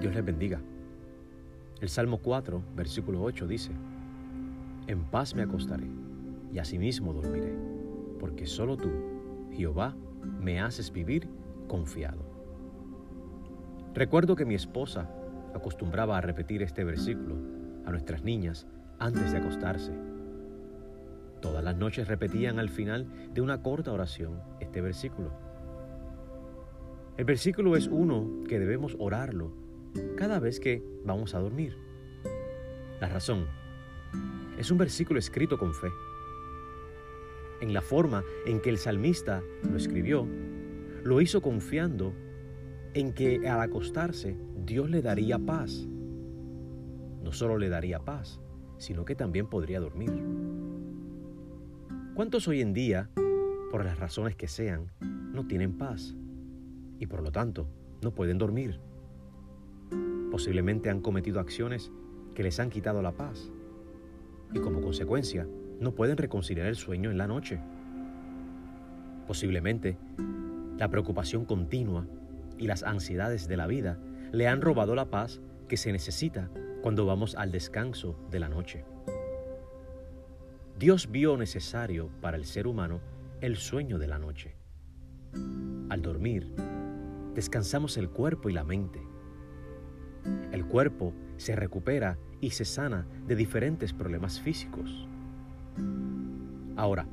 Dios les bendiga. El Salmo 4, versículo 8 dice, En paz me acostaré y asimismo dormiré, porque solo tú, Jehová, me haces vivir confiado. Recuerdo que mi esposa acostumbraba a repetir este versículo a nuestras niñas antes de acostarse. Todas las noches repetían al final de una corta oración este versículo. El versículo es uno que debemos orarlo cada vez que vamos a dormir. La razón es un versículo escrito con fe. En la forma en que el salmista lo escribió, lo hizo confiando en que al acostarse Dios le daría paz. No solo le daría paz, sino que también podría dormir. ¿Cuántos hoy en día, por las razones que sean, no tienen paz y por lo tanto no pueden dormir? Posiblemente han cometido acciones que les han quitado la paz y como consecuencia no pueden reconciliar el sueño en la noche. Posiblemente la preocupación continua y las ansiedades de la vida le han robado la paz que se necesita cuando vamos al descanso de la noche. Dios vio necesario para el ser humano el sueño de la noche. Al dormir, descansamos el cuerpo y la mente. El cuerpo se recupera y se sana de diferentes problemas físicos. Ahora,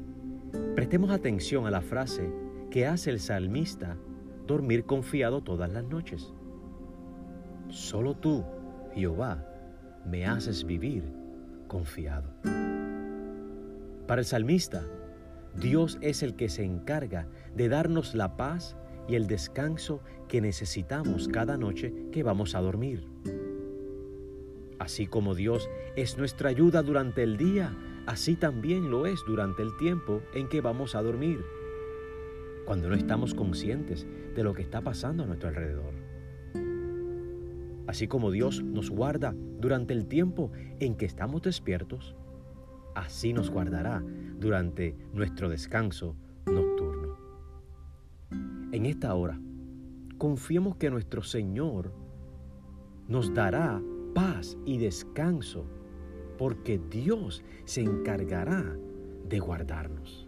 prestemos atención a la frase que hace el salmista dormir confiado todas las noches. Solo tú, Jehová, me haces vivir confiado. Para el salmista, Dios es el que se encarga de darnos la paz y el descanso que necesitamos cada noche que vamos a dormir. Así como Dios es nuestra ayuda durante el día, así también lo es durante el tiempo en que vamos a dormir, cuando no estamos conscientes de lo que está pasando a nuestro alrededor. Así como Dios nos guarda durante el tiempo en que estamos despiertos, así nos guardará durante nuestro descanso. En esta hora, confiemos que nuestro Señor nos dará paz y descanso, porque Dios se encargará de guardarnos.